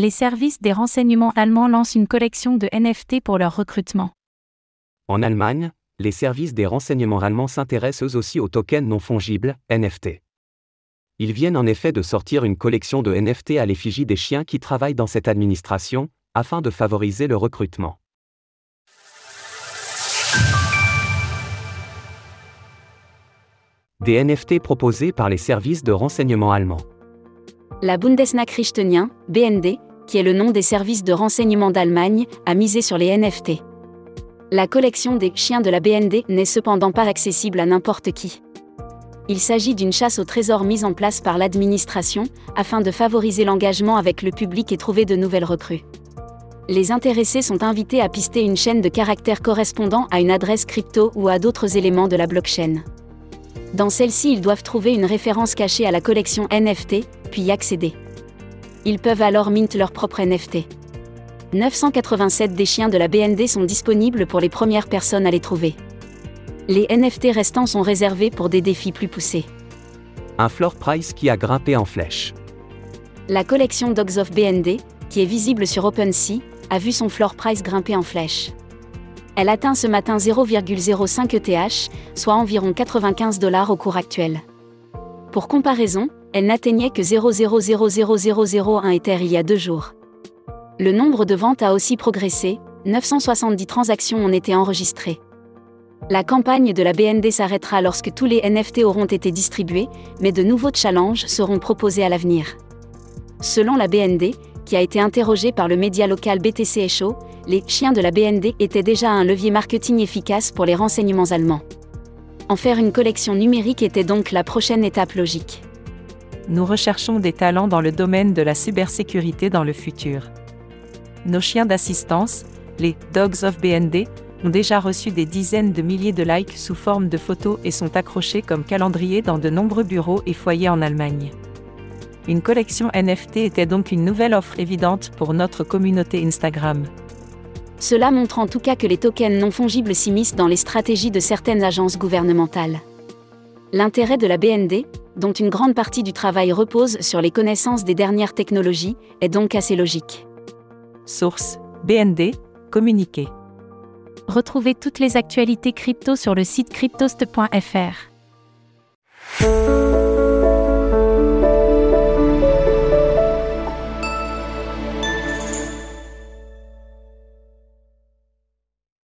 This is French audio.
Les services des renseignements allemands lancent une collection de NFT pour leur recrutement. En Allemagne, les services des renseignements allemands s'intéressent eux aussi aux tokens non fongibles, NFT. Ils viennent en effet de sortir une collection de NFT à l'effigie des chiens qui travaillent dans cette administration, afin de favoriser le recrutement. Des NFT proposés par les services de renseignement allemands. La Bundesnachrichtenien, BND, qui est le nom des services de renseignement d'Allemagne, a misé sur les NFT. La collection des chiens de la BND n'est cependant pas accessible à n'importe qui. Il s'agit d'une chasse au trésor mise en place par l'administration, afin de favoriser l'engagement avec le public et trouver de nouvelles recrues. Les intéressés sont invités à pister une chaîne de caractères correspondant à une adresse crypto ou à d'autres éléments de la blockchain. Dans celle-ci, ils doivent trouver une référence cachée à la collection NFT, puis y accéder. Ils peuvent alors mint leur propre NFT. 987 des chiens de la BND sont disponibles pour les premières personnes à les trouver. Les NFT restants sont réservés pour des défis plus poussés. Un floor price qui a grimpé en flèche. La collection Dogs of BND, qui est visible sur OpenSea, a vu son floor price grimper en flèche. Elle atteint ce matin 0,05 ETH, soit environ 95 dollars au cours actuel. Pour comparaison, elle n'atteignait que 0,000001 Ether il y a deux jours. Le nombre de ventes a aussi progressé, 970 transactions ont été enregistrées. La campagne de la BND s'arrêtera lorsque tous les NFT auront été distribués, mais de nouveaux challenges seront proposés à l'avenir. Selon la BND, qui a été interrogée par le média local BTC Echo, les chiens de la BND étaient déjà un levier marketing efficace pour les renseignements allemands. En faire une collection numérique était donc la prochaine étape logique. Nous recherchons des talents dans le domaine de la cybersécurité dans le futur. Nos chiens d'assistance, les Dogs of BND, ont déjà reçu des dizaines de milliers de likes sous forme de photos et sont accrochés comme calendrier dans de nombreux bureaux et foyers en Allemagne. Une collection NFT était donc une nouvelle offre évidente pour notre communauté Instagram. Cela montre en tout cas que les tokens non fongibles s'immiscent dans les stratégies de certaines agences gouvernementales. L'intérêt de la BND, dont une grande partie du travail repose sur les connaissances des dernières technologies, est donc assez logique. Source BND, communiqué. Retrouvez toutes les actualités crypto sur le site cryptost.fr.